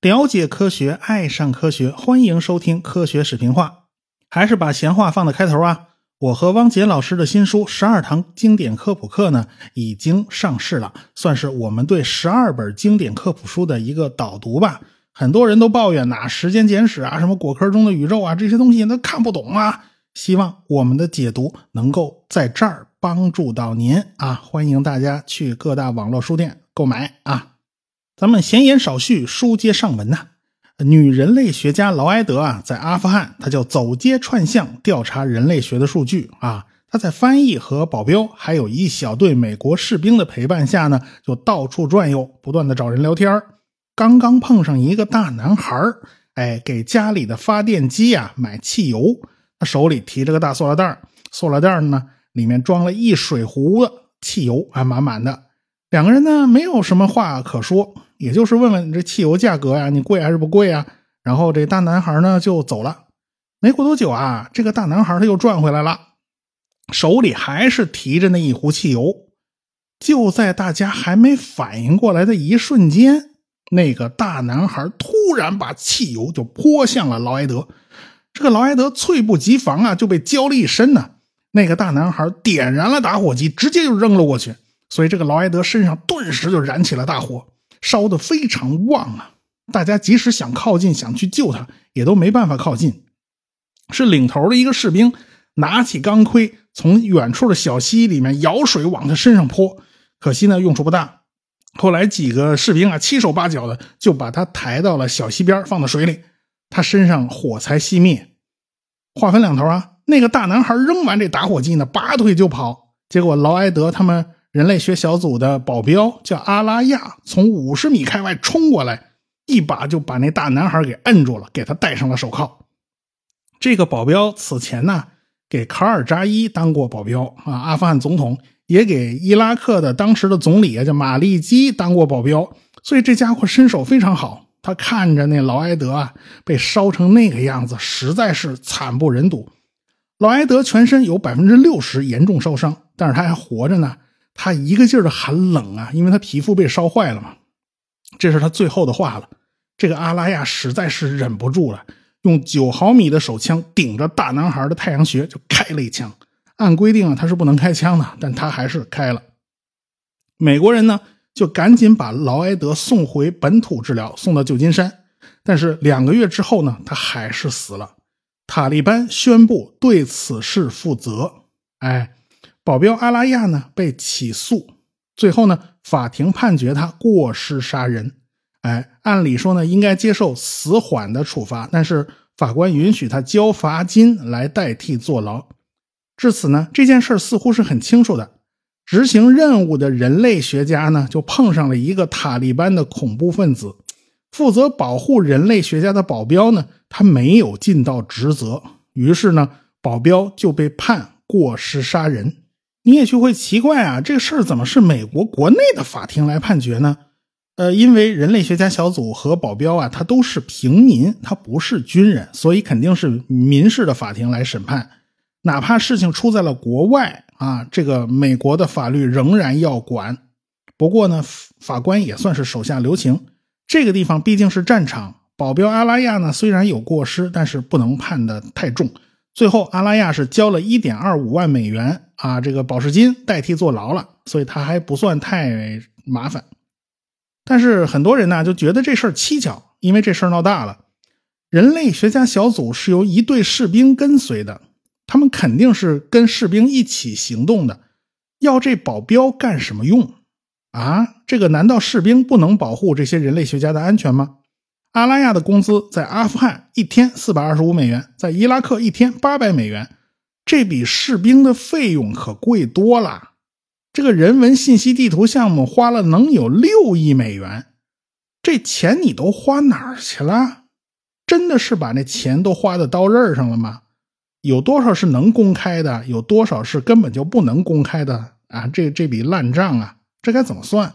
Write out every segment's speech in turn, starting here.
了解科学，爱上科学，欢迎收听科学视频化。还是把闲话放在开头啊！我和汪杰老师的新书《十二堂经典科普课》呢，已经上市了，算是我们对十二本经典科普书的一个导读吧。很多人都抱怨呐，《时间简史》啊，什么果壳中的宇宙啊，这些东西都看不懂啊。希望我们的解读能够在这儿帮助到您啊！欢迎大家去各大网络书店购买啊！咱们闲言少叙，书接上文呐。女人类学家劳埃德啊，在阿富汗，他就走街串巷调查人类学的数据啊。他在翻译和保镖，还有一小队美国士兵的陪伴下呢，就到处转悠，不断的找人聊天刚刚碰上一个大男孩哎，给家里的发电机啊买汽油，他手里提着个大塑料袋塑料袋呢里面装了一水壶的汽油，还满满的。两个人呢，没有什么话可说。也就是问问这汽油价格呀，你贵还是不贵啊？然后这大男孩呢就走了。没过多久啊，这个大男孩他又转回来了，手里还是提着那一壶汽油。就在大家还没反应过来的一瞬间，那个大男孩突然把汽油就泼向了劳埃德。这个劳埃德猝不及防啊，就被浇了一身呢。那个大男孩点燃了打火机，直接就扔了过去，所以这个劳埃德身上顿时就燃起了大火。烧得非常旺啊！大家即使想靠近，想去救他，也都没办法靠近。是领头的一个士兵拿起钢盔，从远处的小溪里面舀水往他身上泼，可惜呢用处不大。后来几个士兵啊七手八脚的就把他抬到了小溪边，放到水里，他身上火才熄灭。话分两头啊，那个大男孩扔完这打火机呢，拔腿就跑，结果劳埃德他们。人类学小组的保镖叫阿拉亚，从五十米开外冲过来，一把就把那大男孩给摁住了，给他戴上了手铐。这个保镖此前呢，给卡尔扎伊当过保镖啊，阿富汗总统也给伊拉克的当时的总理啊叫马利基当过保镖，所以这家伙身手非常好。他看着那劳埃德啊被烧成那个样子，实在是惨不忍睹。劳埃德全身有百分之六十严重烧伤，但是他还活着呢。他一个劲儿的喊冷啊，因为他皮肤被烧坏了嘛。这是他最后的话了。这个阿拉亚实在是忍不住了，用九毫米的手枪顶着大男孩的太阳穴就开了一枪。按规定啊，他是不能开枪的，但他还是开了。美国人呢，就赶紧把劳埃德送回本土治疗，送到旧金山。但是两个月之后呢，他还是死了。塔利班宣布对此事负责。哎。保镖阿拉亚呢被起诉，最后呢法庭判决他过失杀人。哎，按理说呢应该接受死缓的处罚，但是法官允许他交罚金来代替坐牢。至此呢这件事似乎是很清楚的。执行任务的人类学家呢就碰上了一个塔利班的恐怖分子，负责保护人类学家的保镖呢他没有尽到职责，于是呢保镖就被判过失杀人。你也就会奇怪啊，这个事儿怎么是美国国内的法庭来判决呢？呃，因为人类学家小组和保镖啊，他都是平民，他不是军人，所以肯定是民事的法庭来审判。哪怕事情出在了国外啊，这个美国的法律仍然要管。不过呢，法官也算是手下留情，这个地方毕竟是战场，保镖阿拉亚呢虽然有过失，但是不能判的太重。最后，阿拉亚是交了一点二五万美元啊，这个保释金代替坐牢了，所以他还不算太麻烦。但是很多人呢就觉得这事儿蹊跷，因为这事儿闹大了。人类学家小组是由一队士兵跟随的，他们肯定是跟士兵一起行动的，要这保镖干什么用啊？这个难道士兵不能保护这些人类学家的安全吗？阿拉亚的工资在阿富汗一天四百二十五美元，在伊拉克一天八百美元，这比士兵的费用可贵多了。这个人文信息地图项目花了能有六亿美元，这钱你都花哪儿去了？真的是把那钱都花在刀刃上了吗？有多少是能公开的？有多少是根本就不能公开的啊？这这笔烂账啊，这该怎么算？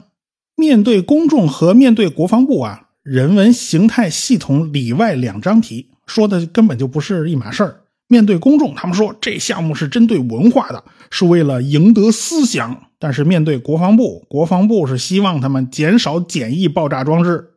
面对公众和面对国防部啊？人文形态系统里外两张皮，说的根本就不是一码事儿。面对公众，他们说这项目是针对文化的，是为了赢得思想，但是面对国防部，国防部是希望他们减少简易爆炸装置。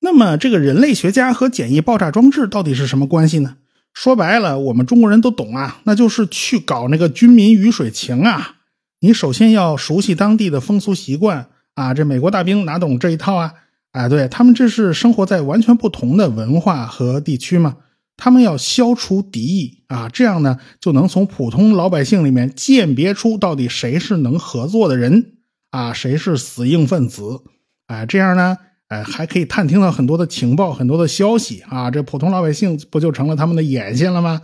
那么，这个人类学家和简易爆炸装置到底是什么关系呢？说白了，我们中国人都懂啊，那就是去搞那个军民鱼水情啊。你首先要熟悉当地的风俗习惯啊，这美国大兵哪懂这一套啊？啊，对他们这是生活在完全不同的文化和地区嘛，他们要消除敌意啊，这样呢就能从普通老百姓里面鉴别出到底谁是能合作的人啊，谁是死硬分子啊，这样呢。哎，还可以探听到很多的情报，很多的消息啊！这普通老百姓不就成了他们的眼线了吗？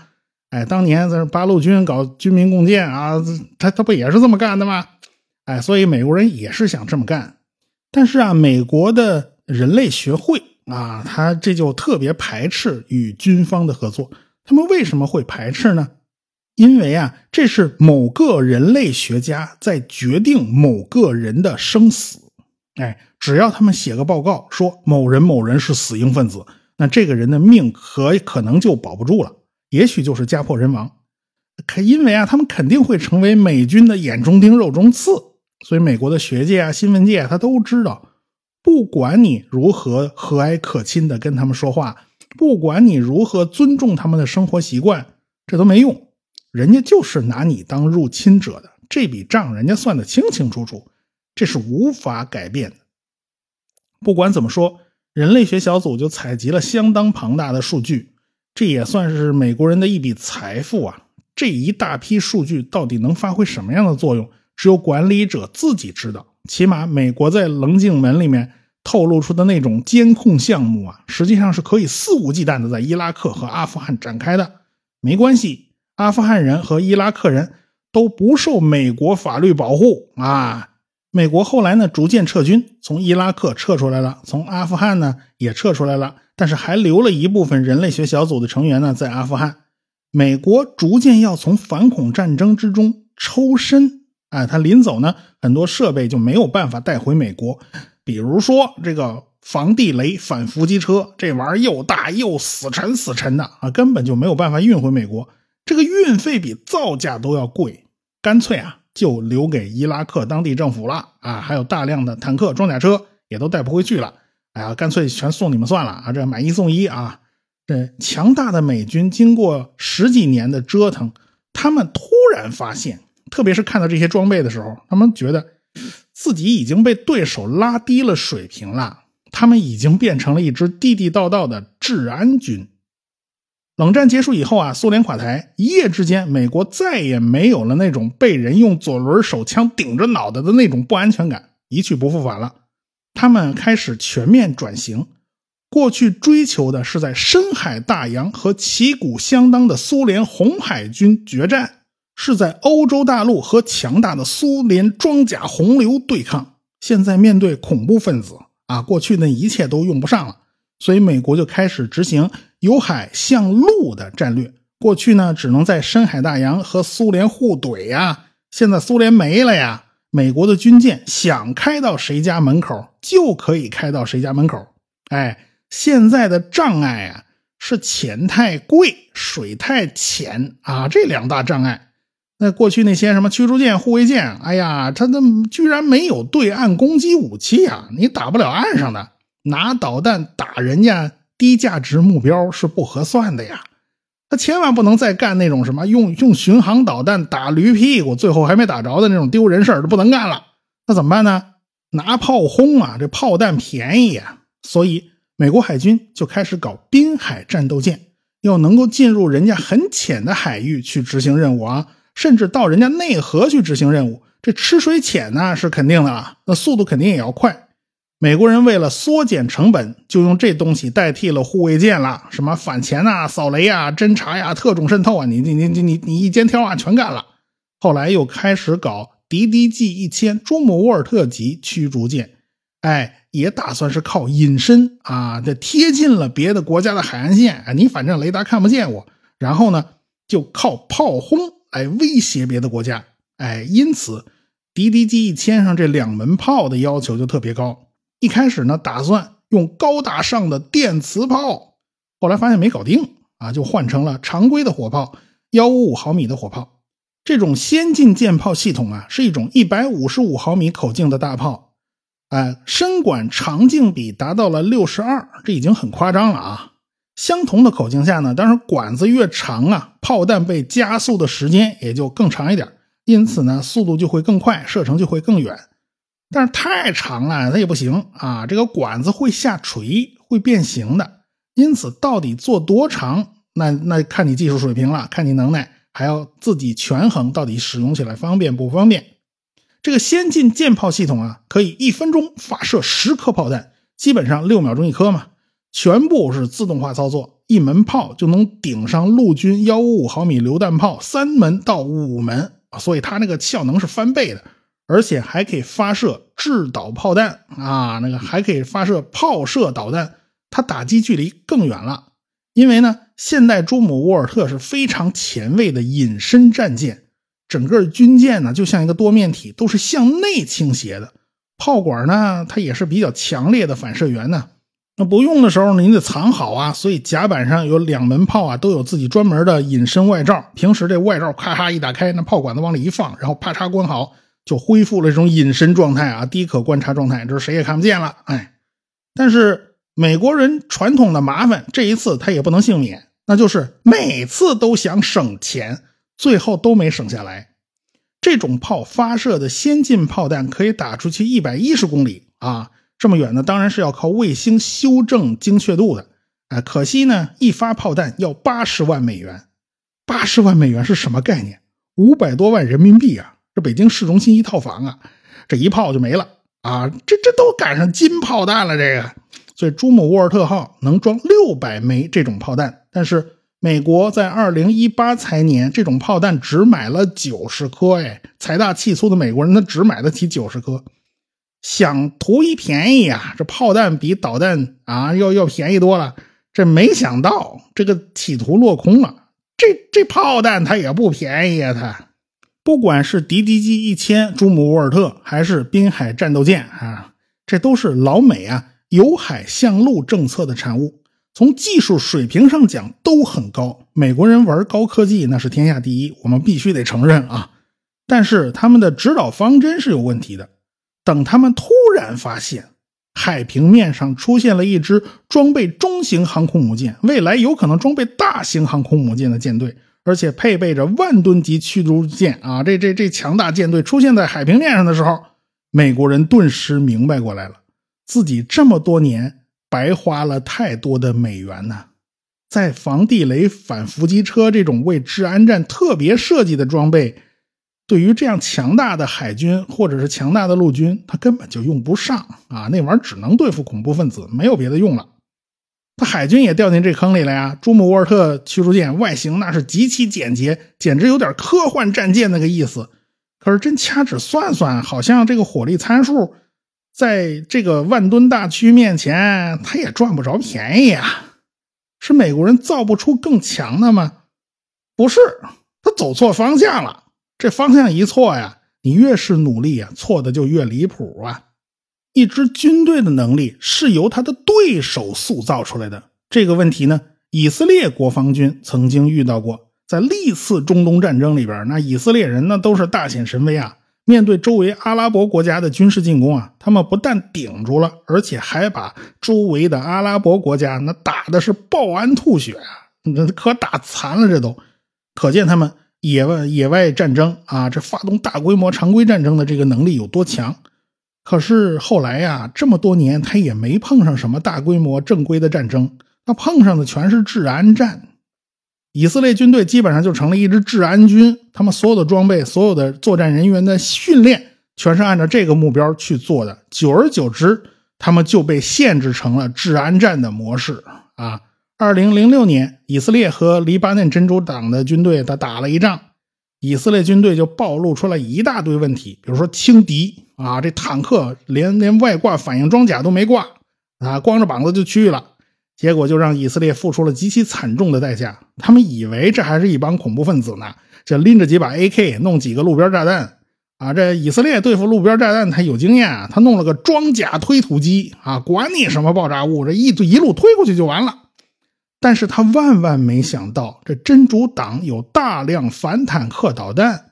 哎，当年在八路军搞军民共建啊，他他不也是这么干的吗？哎，所以美国人也是想这么干。但是啊，美国的人类学会啊，他这就特别排斥与军方的合作。他们为什么会排斥呢？因为啊，这是某个人类学家在决定某个人的生死。哎，只要他们写个报告说某人某人是死硬分子，那这个人的命可可能就保不住了，也许就是家破人亡。可因为啊，他们肯定会成为美军的眼中钉、肉中刺，所以美国的学界啊、新闻界他都知道，不管你如何和蔼可亲的跟他们说话，不管你如何尊重他们的生活习惯，这都没用，人家就是拿你当入侵者的，这笔账人家算得清清楚楚。这是无法改变的。不管怎么说，人类学小组就采集了相当庞大的数据，这也算是美国人的一笔财富啊！这一大批数据到底能发挥什么样的作用，只有管理者自己知道。起码，美国在棱镜门里面透露出的那种监控项目啊，实际上是可以肆无忌惮的在伊拉克和阿富汗展开的。没关系，阿富汗人和伊拉克人都不受美国法律保护啊！美国后来呢，逐渐撤军，从伊拉克撤出来了，从阿富汗呢也撤出来了，但是还留了一部分人类学小组的成员呢在阿富汗。美国逐渐要从反恐战争之中抽身，哎，他临走呢，很多设备就没有办法带回美国，比如说这个防地雷反伏击车，这玩意儿又大又死沉死沉的啊，根本就没有办法运回美国，这个运费比造价都要贵，干脆啊。就留给伊拉克当地政府了啊！还有大量的坦克、装甲车也都带不回去了。哎呀，干脆全送你们算了啊！这买一送一啊！这强大的美军经过十几年的折腾，他们突然发现，特别是看到这些装备的时候，他们觉得自己已经被对手拉低了水平了。他们已经变成了一支地地道道的治安军。冷战结束以后啊，苏联垮台，一夜之间，美国再也没有了那种被人用左轮手枪顶着脑袋的那种不安全感，一去不复返了。他们开始全面转型，过去追求的是在深海大洋和旗鼓相当的苏联红海军决战，是在欧洲大陆和强大的苏联装甲洪流对抗。现在面对恐怖分子啊，过去那一切都用不上了。所以，美国就开始执行由海向陆的战略。过去呢，只能在深海大洋和苏联互怼呀。现在苏联没了呀，美国的军舰想开到谁家门口就可以开到谁家门口。哎，现在的障碍啊，是钱太贵，水太浅啊，这两大障碍。那过去那些什么驱逐舰、护卫舰，哎呀，它那居然没有对岸攻击武器啊，你打不了岸上的。拿导弹打人家低价值目标是不合算的呀，他千万不能再干那种什么用用巡航导弹打驴屁股，最后还没打着的那种丢人事儿，不能干了。那怎么办呢？拿炮轰啊，这炮弹便宜呀。所以美国海军就开始搞滨海战斗舰，要能够进入人家很浅的海域去执行任务啊，甚至到人家内河去执行任务。这吃水浅呢是肯定的了，那速度肯定也要快。美国人为了缩减成本，就用这东西代替了护卫舰了。什么反潜啊、扫雷啊、侦察呀、特种渗透啊，你你你你你一肩挑啊，全干了。后来又开始搞 DDG 一千朱姆沃尔特级驱逐舰，哎，也打算是靠隐身啊，这贴近了别的国家的海岸线啊，你反正雷达看不见我，然后呢，就靠炮轰来威胁别的国家。哎，因此 DDG 一千上这两门炮的要求就特别高。一开始呢，打算用高大上的电磁炮，后来发现没搞定啊，就换成了常规的火炮，幺五五毫米的火炮。这种先进舰炮系统啊，是一种一百五十五毫米口径的大炮，哎，身管长径比达到了六十二，这已经很夸张了啊。相同的口径下呢，当然管子越长啊，炮弹被加速的时间也就更长一点，因此呢，速度就会更快，射程就会更远。但是太长了，它也不行啊，这个管子会下垂，会变形的。因此，到底做多长，那那看你技术水平了，看你能耐，还要自己权衡到底使用起来方便不方便。这个先进舰炮系统啊，可以一分钟发射十颗炮弹，基本上六秒钟一颗嘛。全部是自动化操作，一门炮就能顶上陆军幺五五毫米榴弹炮三门到五门啊，所以它那个效能是翻倍的，而且还可以发射制导炮弹啊，那个还可以发射炮射导弹，它打击距离更远了。因为呢，现代朱姆沃尔特是非常前卫的隐身战舰，整个军舰呢就像一个多面体，都是向内倾斜的，炮管呢它也是比较强烈的反射源呢。那不用的时候呢，你得藏好啊，所以甲板上有两门炮啊，都有自己专门的隐身外罩。平时这外罩咔嚓一打开，那炮管子往里一放，然后啪嚓关好，就恢复了这种隐身状态啊，低可观察状态，这谁也看不见了。哎，但是美国人传统的麻烦，这一次他也不能幸免，那就是每次都想省钱，最后都没省下来。这种炮发射的先进炮弹可以打出去一百一十公里啊。这么远呢，当然是要靠卫星修正精确度的。哎，可惜呢，一发炮弹要八十万美元，八十万美元是什么概念？五百多万人民币啊！这北京市中心一套房啊，这一炮就没了啊！这这都赶上金炮弹了，这个。所以，朱姆沃尔特号能装六百枚这种炮弹，但是美国在二零一八财年这种炮弹只买了九十颗。哎，财大气粗的美国人，他只买得起九十颗。想图一便宜啊，这炮弹比导弹啊要要便宜多了。这没想到这个企图落空了。这这炮弹它也不便宜啊，它不管是敌机机一千、朱姆沃尔特，还是滨海战斗舰啊，这都是老美啊由海向陆政策的产物。从技术水平上讲都很高，美国人玩高科技那是天下第一，我们必须得承认啊。但是他们的指导方针是有问题的。等他们突然发现海平面上出现了一支装备中型航空母舰，未来有可能装备大型航空母舰的舰队，而且配备着万吨级驱逐舰啊！这这这强大舰队出现在海平面上的时候，美国人顿时明白过来了，自己这么多年白花了太多的美元呢。在防地雷、反伏击车这种为治安战特别设计的装备。对于这样强大的海军或者是强大的陆军，他根本就用不上啊！那玩意儿只能对付恐怖分子，没有别的用了。他海军也掉进这坑里了呀！朱姆沃尔特驱逐舰外形那是极其简洁，简直有点科幻战舰那个意思。可是真掐指算算，好像这个火力参数在这个万吨大驱面前，他也赚不着便宜啊！是美国人造不出更强的吗？不是，他走错方向了。这方向一错呀，你越是努力啊，错的就越离谱啊！一支军队的能力是由他的对手塑造出来的。这个问题呢，以色列国防军曾经遇到过。在历次中东战争里边，那以色列人呢都是大显神威啊！面对周围阿拉伯国家的军事进攻啊，他们不但顶住了，而且还把周围的阿拉伯国家那打的是暴安吐血啊，那可打残了，这都可见他们。野外野外战争啊，这发动大规模常规战争的这个能力有多强？可是后来呀，这么多年他也没碰上什么大规模正规的战争，他碰上的全是治安战。以色列军队基本上就成了一支治安军，他们所有的装备、所有的作战人员的训练，全是按照这个目标去做的。久而久之，他们就被限制成了治安战的模式啊。二零零六年，以色列和黎巴嫩真主党的军队他打了一仗，以色列军队就暴露出了一大堆问题，比如说轻敌啊，这坦克连连外挂反应装甲都没挂啊，光着膀子就去了，结果就让以色列付出了极其惨重的代价。他们以为这还是一帮恐怖分子呢，这拎着几把 AK，弄几个路边炸弹啊。这以色列对付路边炸弹他有经验，他弄了个装甲推土机啊，管你什么爆炸物，这一一路推过去就完了。但是他万万没想到，这真主党有大量反坦克导弹，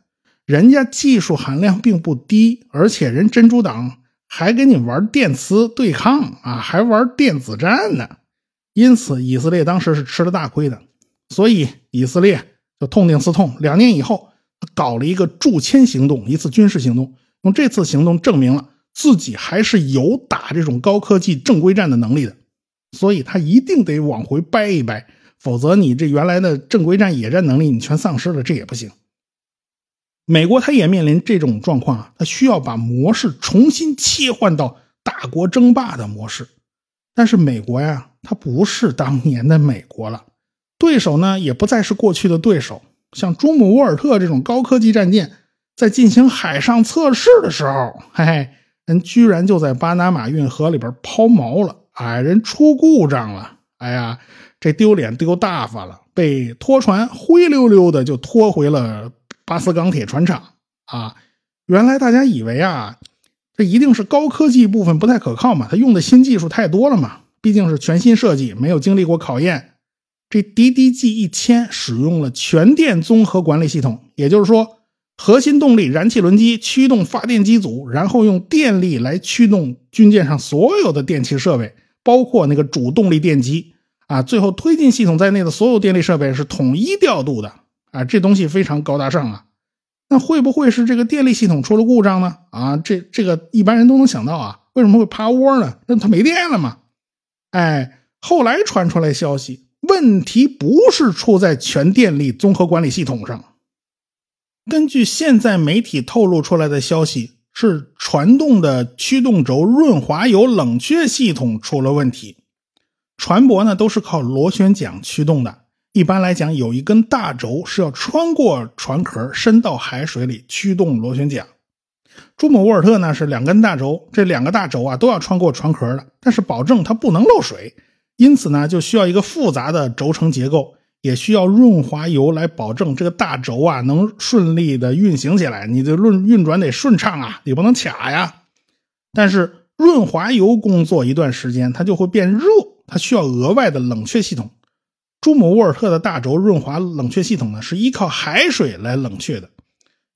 人家技术含量并不低，而且人真主党还跟你玩电磁对抗啊，还玩电子战呢。因此，以色列当时是吃了大亏的。所以，以色列就痛定思痛，两年以后搞了一个驻谦行动，一次军事行动。用这次行动证明了自己还是有打这种高科技正规战的能力的。所以他一定得往回掰一掰，否则你这原来的正规战、野战能力你全丧失了，这也不行。美国他也面临这种状况啊，他需要把模式重新切换到大国争霸的模式。但是美国呀，它不是当年的美国了，对手呢也不再是过去的对手。像朱姆沃尔特这种高科技战舰，在进行海上测试的时候，嘿嘿，人居然就在巴拿马运河里边抛锚了。哎，人出故障了，哎呀，这丢脸丢大发了，被拖船灰溜溜的就拖回了巴斯钢铁船厂啊！原来大家以为啊，这一定是高科技部分不太可靠嘛，他用的新技术太多了嘛，毕竟是全新设计，没有经历过考验。这 DDG 一千使用了全电综合管理系统，也就是说。核心动力燃气轮机驱动发电机组，然后用电力来驱动军舰上所有的电气设备，包括那个主动力电机啊，最后推进系统在内的所有电力设备是统一调度的啊，这东西非常高大上啊。那会不会是这个电力系统出了故障呢？啊，这这个一般人都能想到啊，为什么会趴窝呢？那它没电了嘛。哎，后来传出来消息，问题不是出在全电力综合管理系统上。根据现在媒体透露出来的消息，是传动的驱动轴润滑油冷却系统出了问题。船舶呢都是靠螺旋桨驱动的，一般来讲有一根大轴是要穿过船壳伸到海水里驱动螺旋桨。朱姆沃尔特呢是两根大轴，这两个大轴啊都要穿过船壳的，但是保证它不能漏水，因此呢就需要一个复杂的轴承结构。也需要润滑油来保证这个大轴啊能顺利的运行起来，你的运运转得顺畅啊，你不能卡呀。但是润滑油工作一段时间，它就会变热，它需要额外的冷却系统。朱姆沃尔特的大轴润滑冷却系统呢，是依靠海水来冷却的。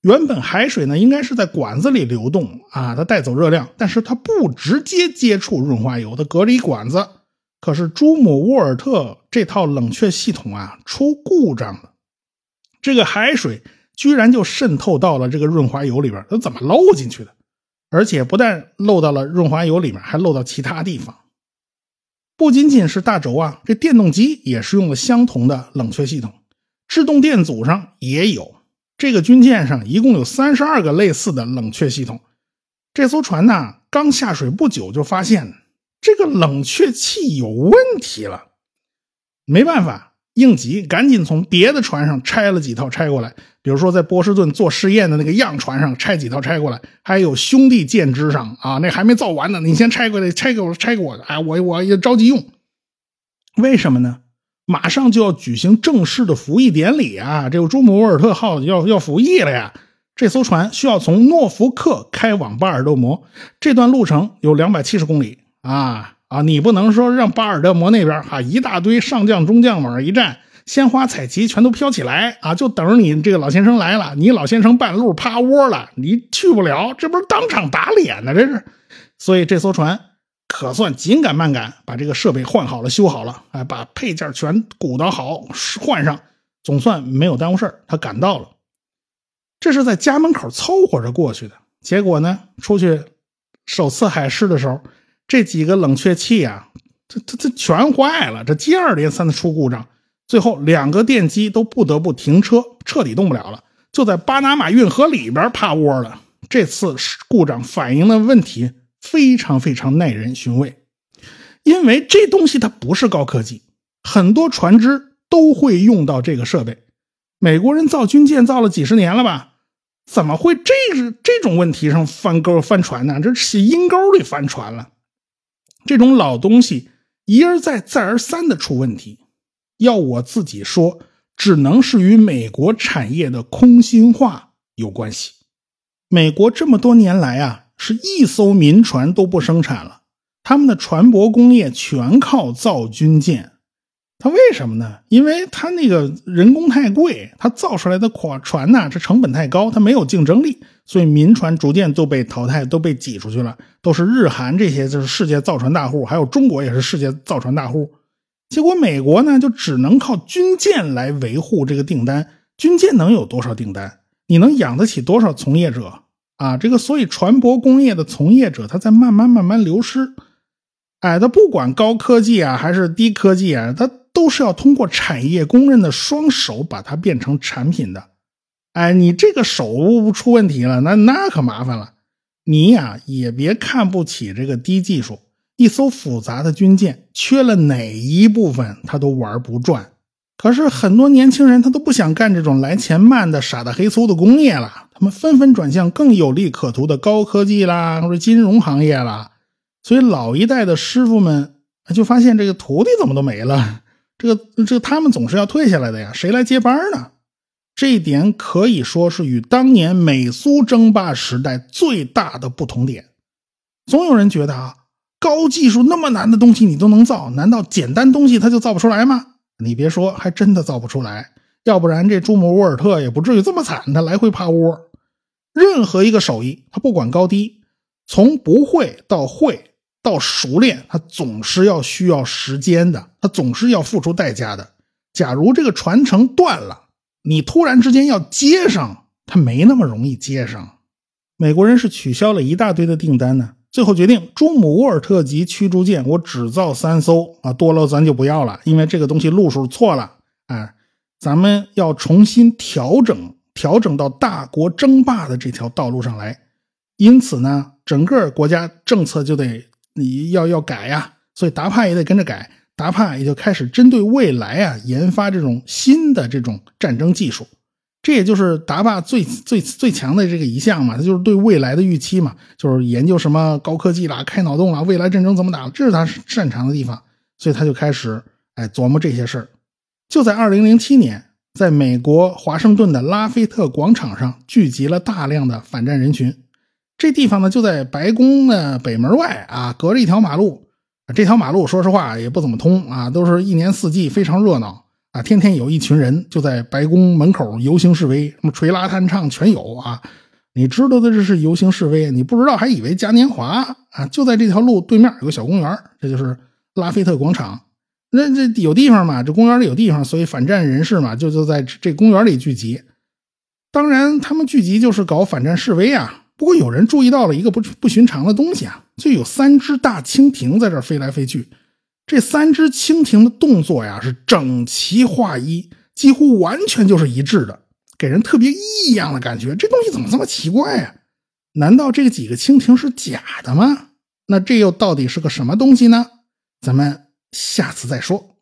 原本海水呢应该是在管子里流动啊，它带走热量，但是它不直接接触润滑油，它隔着一管子。可是朱姆沃尔特这套冷却系统啊出故障了，这个海水居然就渗透到了这个润滑油里边，它怎么漏进去的？而且不但漏到了润滑油里面，还漏到其他地方。不仅仅是大轴啊，这电动机也是用了相同的冷却系统，制动电阻上也有。这个军舰上一共有三十二个类似的冷却系统。这艘船呢刚下水不久就发现。这个冷却器有问题了，没办法，应急，赶紧从别的船上拆了几套拆过来。比如说在波士顿做试验的那个样船上拆几套拆过来，还有兄弟舰只上啊，那还没造完呢，你先拆过来，拆给我，拆给我，哎，我我也着急用。为什么呢？马上就要举行正式的服役典礼啊，这个朱姆沃尔特号要要服役了呀。这艘船需要从诺福克开往巴尔的摩，这段路程有两百七十公里。啊啊！你不能说让巴尔的摩那边哈一大堆上将中将往上一站，鲜花彩旗全都飘起来啊，就等着你这个老先生来了。你老先生半路趴窝了，你去不了，这不是当场打脸呢？这是。所以这艘船可算紧赶慢赶，把这个设备换好了、修好了，哎，把配件全鼓捣好换上，总算没有耽误事他赶到了。这是在家门口凑合着过去的，结果呢，出去首次海试的时候。这几个冷却器啊，这这这全坏了，这接二连三的出故障，最后两个电机都不得不停车，彻底动不了了，就在巴拿马运河里边趴窝了。这次故障反映的问题非常非常耐人寻味，因为这东西它不是高科技，很多船只都会用到这个设备。美国人造军舰造了几十年了吧？怎么会这这种问题上翻沟翻船呢？这是阴沟里翻船了。这种老东西一而再、再而三的出问题，要我自己说，只能是与美国产业的空心化有关系。美国这么多年来啊，是一艘民船都不生产了，他们的船舶工业全靠造军舰。它为什么呢？因为它那个人工太贵，它造出来的款船呐，这成本太高，它没有竞争力，所以民船逐渐都被淘汰，都被挤出去了，都是日韩这些就是世界造船大户，还有中国也是世界造船大户。结果美国呢，就只能靠军舰来维护这个订单，军舰能有多少订单？你能养得起多少从业者啊？这个所以船舶工业的从业者，他在慢慢慢慢流失。哎，他不管高科技啊还是低科技啊，他都是要通过产业工人的双手把它变成产品的。哎，你这个手出问题了，那那可麻烦了。你呀也别看不起这个低技术，一艘复杂的军舰缺了哪一部分，他都玩不转。可是很多年轻人他都不想干这种来钱慢的傻大黑粗的工业了，他们纷纷转向更有利可图的高科技啦，或者金融行业啦。所以老一代的师傅们就发现这个徒弟怎么都没了，这个这个他们总是要退下来的呀，谁来接班呢？这一点可以说是与当年美苏争霸时代最大的不同点。总有人觉得啊，高技术那么难的东西你都能造，难道简单东西他就造不出来吗？你别说，还真的造不出来。要不然这朱姆沃尔特也不至于这么惨，他来回趴窝。任何一个手艺，他不管高低，从不会到会。到熟练，它总是要需要时间的，它总是要付出代价的。假如这个传承断了，你突然之间要接上，它没那么容易接上。美国人是取消了一大堆的订单呢，最后决定朱姆沃尔特级驱逐舰我只造三艘啊，多了咱就不要了，因为这个东西路数错了，哎，咱们要重新调整，调整到大国争霸的这条道路上来。因此呢，整个国家政策就得。你要要改呀，所以达帕也得跟着改，达帕也就开始针对未来啊研发这种新的这种战争技术，这也就是达帕最最最强的这个一项嘛，它就是对未来的预期嘛，就是研究什么高科技啦、开脑洞啦、未来战争怎么打，这是他擅长的地方，所以他就开始哎琢磨这些事儿。就在二零零七年，在美国华盛顿的拉菲特广场上聚集了大量的反战人群。这地方呢，就在白宫的北门外啊，隔着一条马路。这条马路说实话也不怎么通啊，都是一年四季非常热闹啊，天天有一群人就在白宫门口游行示威，什么捶拉弹唱全有啊。你知道的这是游行示威，你不知道还以为嘉年华啊。就在这条路对面有个小公园，这就是拉菲特广场。那这有地方嘛？这公园里有地方，所以反战人士嘛，就就在这公园里聚集。当然，他们聚集就是搞反战示威啊。不过有人注意到了一个不不寻常的东西啊，就有三只大蜻蜓在这飞来飞去。这三只蜻蜓的动作呀是整齐划一，几乎完全就是一致的，给人特别异样的感觉。这东西怎么这么奇怪呀？难道这几个蜻蜓是假的吗？那这又到底是个什么东西呢？咱们下次再说。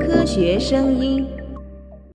科学声音。